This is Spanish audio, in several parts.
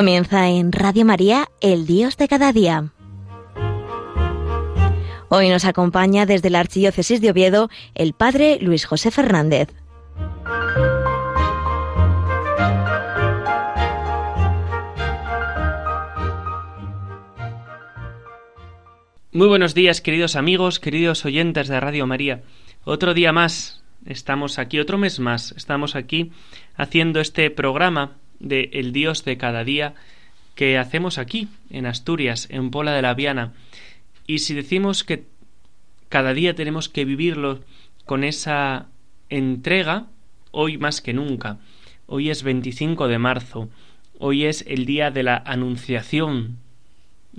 Comienza en Radio María, el Dios de cada día. Hoy nos acompaña desde la Archidiócesis de Oviedo el Padre Luis José Fernández. Muy buenos días, queridos amigos, queridos oyentes de Radio María. Otro día más, estamos aquí, otro mes más, estamos aquí haciendo este programa de El Dios de cada día que hacemos aquí, en Asturias, en Pola de la Viana. Y si decimos que cada día tenemos que vivirlo con esa entrega, hoy más que nunca. Hoy es 25 de marzo, hoy es el día de la Anunciación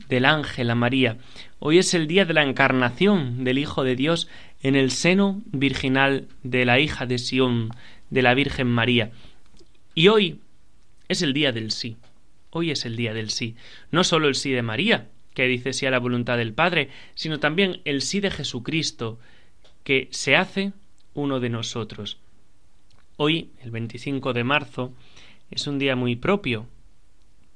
del ángel a María, hoy es el día de la encarnación del Hijo de Dios en el seno virginal de la hija de Sión, de la Virgen María. Y hoy es el día del sí. Hoy es el día del sí. No solo el sí de María, que dice sí a la voluntad del Padre, sino también el sí de Jesucristo, que se hace uno de nosotros. Hoy, el 25 de marzo, es un día muy propio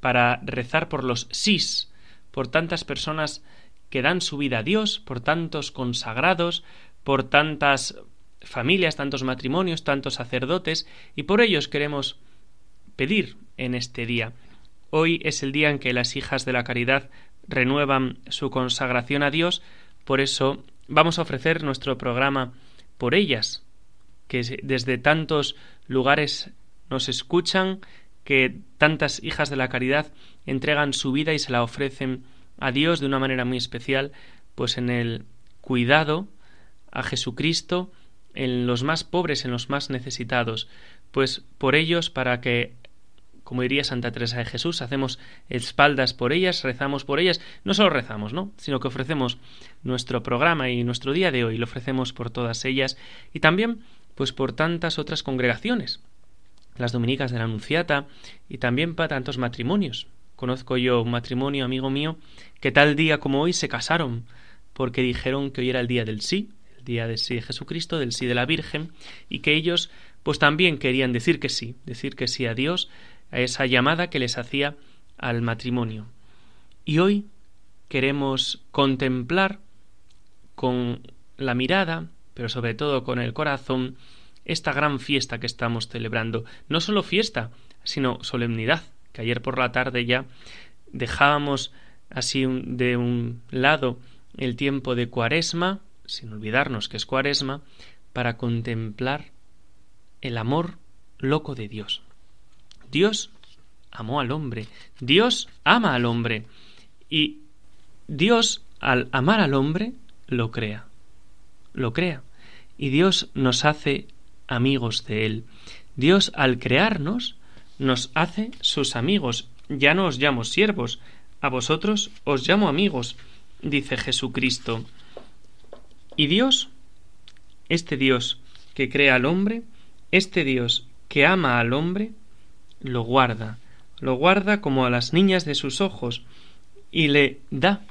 para rezar por los sís, por tantas personas que dan su vida a Dios, por tantos consagrados, por tantas familias, tantos matrimonios, tantos sacerdotes, y por ellos queremos pedir en este día. Hoy es el día en que las hijas de la caridad renuevan su consagración a Dios, por eso vamos a ofrecer nuestro programa por ellas, que desde tantos lugares nos escuchan, que tantas hijas de la caridad entregan su vida y se la ofrecen a Dios de una manera muy especial, pues en el cuidado a Jesucristo en los más pobres, en los más necesitados, pues por ellos para que como diría Santa Teresa de Jesús, hacemos espaldas por ellas, rezamos por ellas, no solo rezamos, ¿no? sino que ofrecemos nuestro programa y nuestro día de hoy, lo ofrecemos por todas ellas y también pues por tantas otras congregaciones, las dominicas de la Anunciata y también para tantos matrimonios. Conozco yo un matrimonio, amigo mío, que tal día como hoy se casaron porque dijeron que hoy era el día del sí, el día del sí de Jesucristo, del sí de la Virgen, y que ellos pues también querían decir que sí, decir que sí a Dios, a esa llamada que les hacía al matrimonio. Y hoy queremos contemplar con la mirada, pero sobre todo con el corazón, esta gran fiesta que estamos celebrando. No solo fiesta, sino solemnidad, que ayer por la tarde ya dejábamos así de un lado el tiempo de cuaresma, sin olvidarnos que es cuaresma, para contemplar el amor loco de Dios. Dios amó al hombre, Dios ama al hombre y Dios al amar al hombre lo crea, lo crea y Dios nos hace amigos de él. Dios al crearnos nos hace sus amigos. Ya no os llamo siervos, a vosotros os llamo amigos, dice Jesucristo. Y Dios, este Dios que crea al hombre, este Dios que ama al hombre, lo guarda, lo guarda como a las niñas de sus ojos, y le da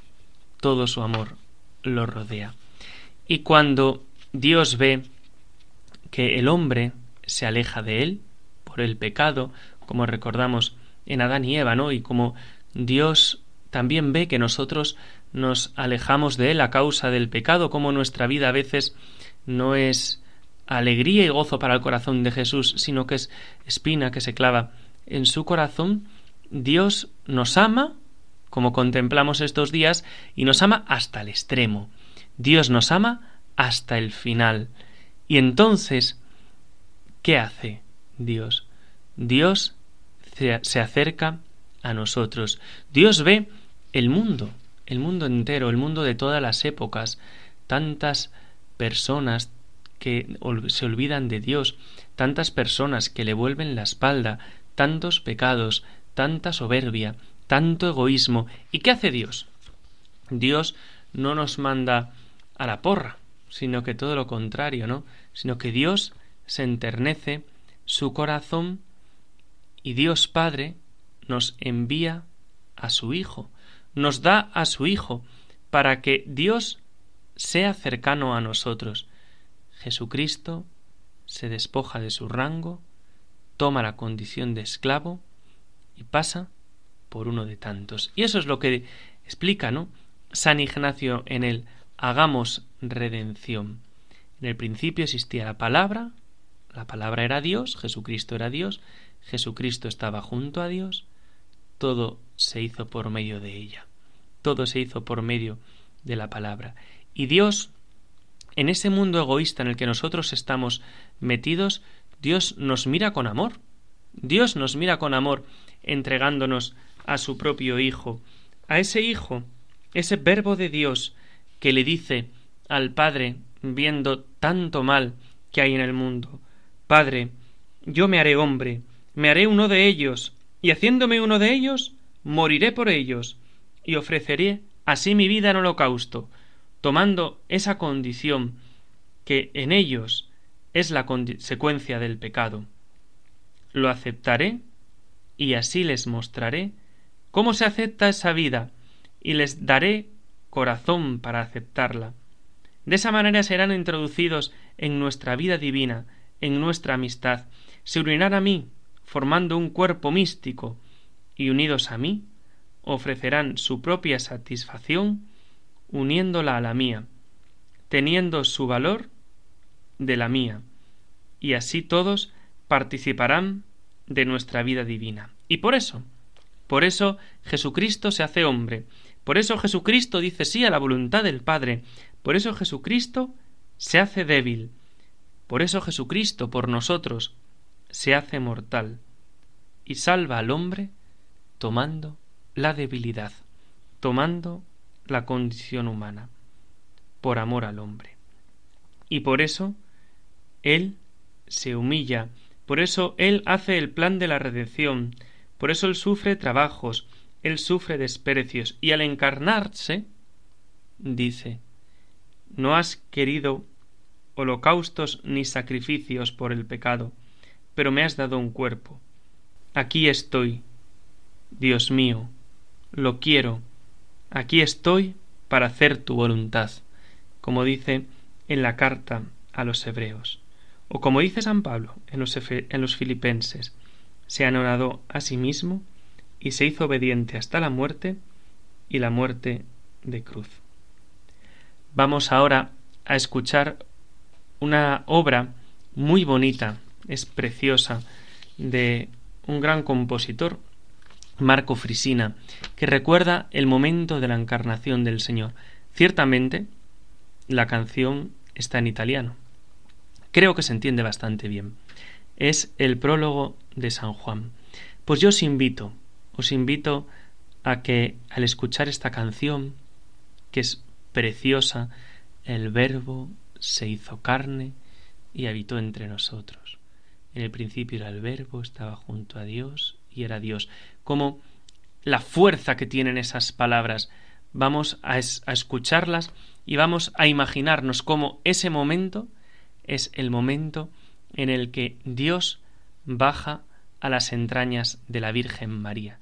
todo su amor, lo rodea. Y cuando Dios ve que el hombre se aleja de él por el pecado, como recordamos en Adán y Eva, ¿no? Y como Dios también ve que nosotros nos alejamos de él a causa del pecado, como nuestra vida a veces no es alegría y gozo para el corazón de Jesús, sino que es espina que se clava en su corazón, Dios nos ama, como contemplamos estos días, y nos ama hasta el extremo. Dios nos ama hasta el final. Y entonces, ¿qué hace Dios? Dios se acerca a nosotros. Dios ve el mundo, el mundo entero, el mundo de todas las épocas, tantas personas, que se olvidan de Dios, tantas personas que le vuelven la espalda, tantos pecados, tanta soberbia, tanto egoísmo. ¿Y qué hace Dios? Dios no nos manda a la porra, sino que todo lo contrario, ¿no? Sino que Dios se enternece su corazón y Dios Padre nos envía a su Hijo, nos da a su Hijo, para que Dios sea cercano a nosotros. Jesucristo se despoja de su rango, toma la condición de esclavo y pasa por uno de tantos. Y eso es lo que explica, ¿no? San Ignacio en el hagamos redención. En el principio existía la palabra, la palabra era Dios, Jesucristo era Dios, Jesucristo estaba junto a Dios, todo se hizo por medio de ella, todo se hizo por medio de la palabra. Y Dios, en ese mundo egoísta en el que nosotros estamos metidos, Dios nos mira con amor. Dios nos mira con amor entregándonos a su propio Hijo, a ese Hijo, ese Verbo de Dios que le dice al Padre, viendo tanto mal que hay en el mundo, Padre, yo me haré hombre, me haré uno de ellos, y haciéndome uno de ellos, moriré por ellos, y ofreceré así mi vida en holocausto, tomando esa condición que en ellos es la consecuencia del pecado. Lo aceptaré y así les mostraré cómo se acepta esa vida y les daré corazón para aceptarla. De esa manera serán introducidos en nuestra vida divina, en nuestra amistad, se unirán a mí, formando un cuerpo místico, y unidos a mí, ofrecerán su propia satisfacción, uniéndola a la mía, teniendo su valor de la mía, y así todos participarán de nuestra vida divina. Y por eso, por eso Jesucristo se hace hombre, por eso Jesucristo dice sí a la voluntad del Padre, por eso Jesucristo se hace débil, por eso Jesucristo por nosotros se hace mortal y salva al hombre tomando la debilidad, tomando la condición humana, por amor al hombre. Y por eso Él se humilla, por eso Él hace el plan de la redención, por eso Él sufre trabajos, Él sufre desprecios, y al encarnarse, dice, no has querido holocaustos ni sacrificios por el pecado, pero me has dado un cuerpo. Aquí estoy, Dios mío, lo quiero, aquí estoy para hacer tu voluntad, como dice en la carta a los hebreos, o como dice San Pablo en los, en los filipenses, se anonadó a sí mismo y se hizo obediente hasta la muerte y la muerte de cruz. Vamos ahora a escuchar una obra muy bonita, es preciosa, de un gran compositor, Marco Frisina, que recuerda el momento de la encarnación del Señor. Ciertamente, la canción está en italiano. Creo que se entiende bastante bien. Es el prólogo de San Juan. Pues yo os invito, os invito a que al escuchar esta canción, que es preciosa, el verbo se hizo carne y habitó entre nosotros. En el principio era el verbo, estaba junto a Dios y era Dios. Como la fuerza que tienen esas palabras, vamos a, a escucharlas y vamos a imaginarnos cómo ese momento es el momento en el que Dios baja a las entrañas de la Virgen María.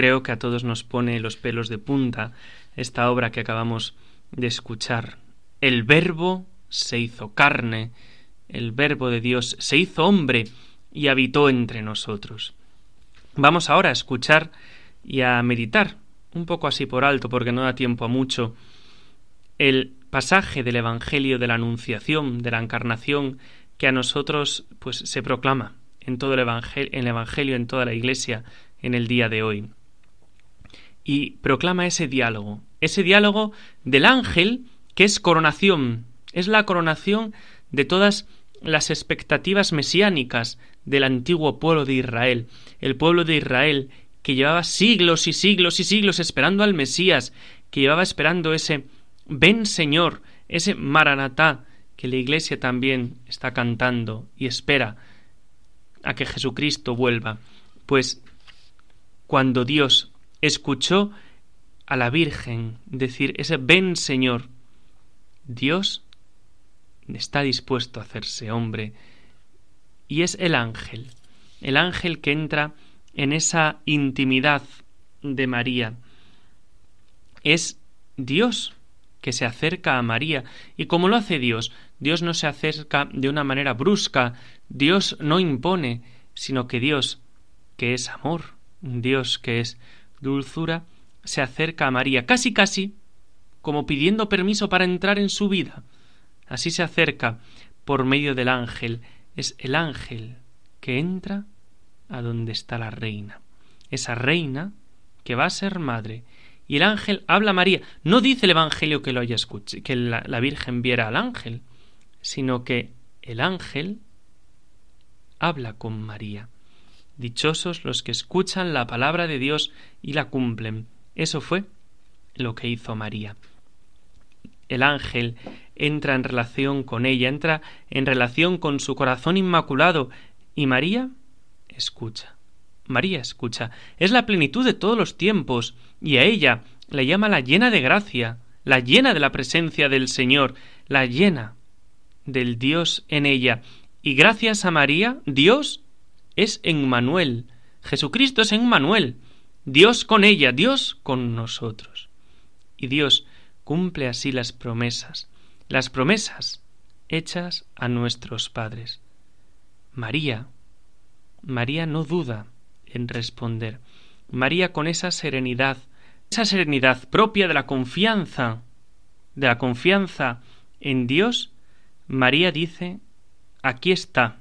Creo que a todos nos pone los pelos de punta esta obra que acabamos de escuchar. El verbo se hizo carne, el verbo de Dios se hizo hombre y habitó entre nosotros. Vamos ahora a escuchar y a meditar, un poco así por alto porque no da tiempo a mucho, el pasaje del Evangelio de la Anunciación, de la Encarnación, que a nosotros pues se proclama en todo el Evangelio, en el Evangelio, en toda la Iglesia, en el día de hoy. Y proclama ese diálogo, ese diálogo del ángel que es coronación, es la coronación de todas las expectativas mesiánicas del antiguo pueblo de Israel, el pueblo de Israel que llevaba siglos y siglos y siglos esperando al Mesías, que llevaba esperando ese ven Señor, ese Maranatá que la Iglesia también está cantando y espera a que Jesucristo vuelva. Pues cuando Dios escuchó a la Virgen decir ese ven Señor, Dios está dispuesto a hacerse hombre y es el ángel, el ángel que entra en esa intimidad de María. Es Dios que se acerca a María. ¿Y cómo lo hace Dios? Dios no se acerca de una manera brusca, Dios no impone, sino que Dios, que es amor, Dios que es dulzura, se acerca a María, casi casi como pidiendo permiso para entrar en su vida. Así se acerca por medio del ángel. Es el ángel que entra a donde está la reina. Esa reina que va a ser madre. Y el ángel habla a María. No dice el Evangelio que lo haya escuchado, que la, la Virgen viera al ángel, sino que el ángel habla con María. Dichosos los que escuchan la palabra de Dios y la cumplen. Eso fue lo que hizo María. El ángel entra en relación con ella, entra en relación con su corazón inmaculado, y María escucha. María escucha. Es la plenitud de todos los tiempos, y a ella la llama la llena de gracia, la llena de la presencia del Señor, la llena del Dios en ella. Y gracias a María, Dios es en Manuel. Jesucristo es en Manuel. Dios con ella, Dios con nosotros. Y Dios cumple así las promesas, las promesas hechas a nuestros padres. María, María no duda en responder. María con esa serenidad, esa serenidad propia de la confianza, de la confianza en Dios, María dice Aquí está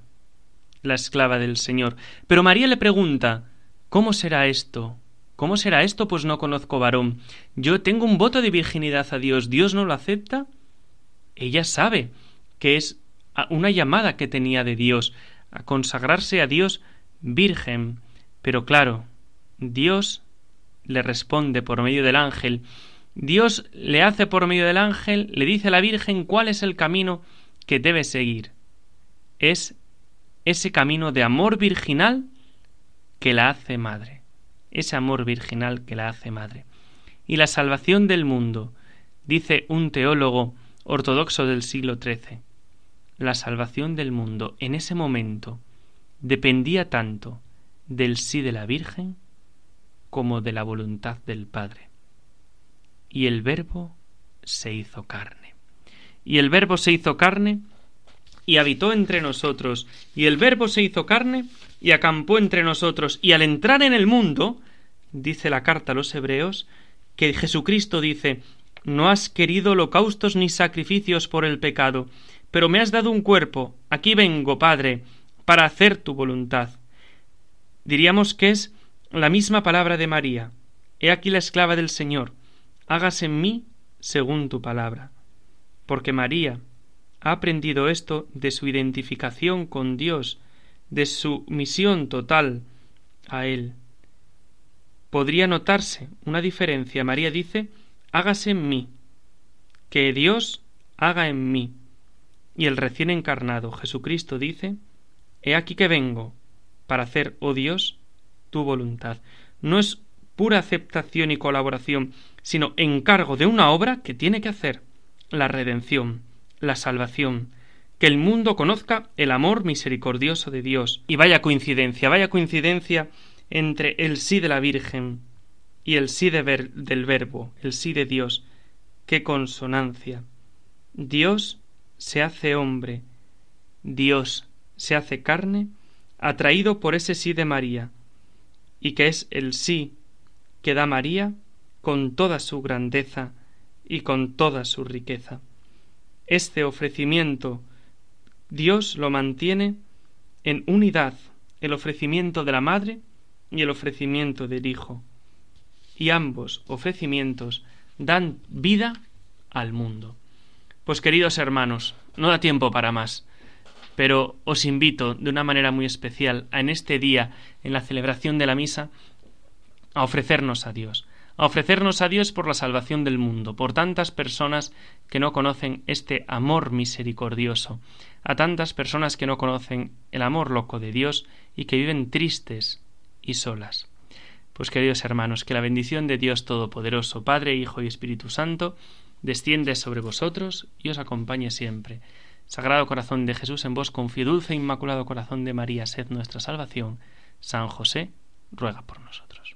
la esclava del Señor. Pero María le pregunta ¿Cómo será esto? ¿Cómo será esto? Pues no conozco varón. Yo tengo un voto de virginidad a Dios. ¿Dios no lo acepta? Ella sabe que es una llamada que tenía de Dios, a consagrarse a Dios virgen. Pero claro, Dios le responde por medio del ángel. Dios le hace por medio del ángel, le dice a la Virgen cuál es el camino que debe seguir es ese camino de amor virginal que la hace madre, ese amor virginal que la hace madre. Y la salvación del mundo, dice un teólogo ortodoxo del siglo XIII, la salvación del mundo en ese momento dependía tanto del sí de la Virgen como de la voluntad del Padre. Y el Verbo se hizo carne y el Verbo se hizo carne y habitó entre nosotros, y el Verbo se hizo carne y acampó entre nosotros, y al entrar en el mundo, dice la carta a los hebreos, que Jesucristo dice No has querido holocaustos ni sacrificios por el pecado, pero me has dado un cuerpo, aquí vengo, Padre, para hacer tu voluntad. Diríamos que es la misma palabra de María. He aquí la esclava del Señor, hágase en mí según tu palabra porque María ha aprendido esto de su identificación con Dios, de su misión total a Él. Podría notarse una diferencia. María dice, hágase en mí, que Dios haga en mí. Y el recién encarnado Jesucristo dice, He aquí que vengo para hacer, oh Dios, tu voluntad. No es pura aceptación y colaboración, sino encargo de una obra que tiene que hacer la redención, la salvación, que el mundo conozca el amor misericordioso de Dios. Y vaya coincidencia, vaya coincidencia entre el sí de la Virgen y el sí del verbo, el sí de Dios. ¡Qué consonancia! Dios se hace hombre, Dios se hace carne, atraído por ese sí de María, y que es el sí que da María con toda su grandeza y con toda su riqueza. Este ofrecimiento Dios lo mantiene en unidad, el ofrecimiento de la Madre y el ofrecimiento del Hijo. Y ambos ofrecimientos dan vida al mundo. Pues queridos hermanos, no da tiempo para más, pero os invito de una manera muy especial a en este día, en la celebración de la misa, a ofrecernos a Dios, a ofrecernos a Dios por la salvación del mundo, por tantas personas que no conocen este amor misericordioso, a tantas personas que no conocen el amor loco de Dios y que viven tristes y solas. Pues queridos hermanos, que la bendición de Dios Todopoderoso, Padre, Hijo y Espíritu Santo, desciende sobre vosotros y os acompañe siempre. Sagrado Corazón de Jesús, en vos confío, dulce e inmaculado Corazón de María, sed nuestra salvación. San José, ruega por nosotros.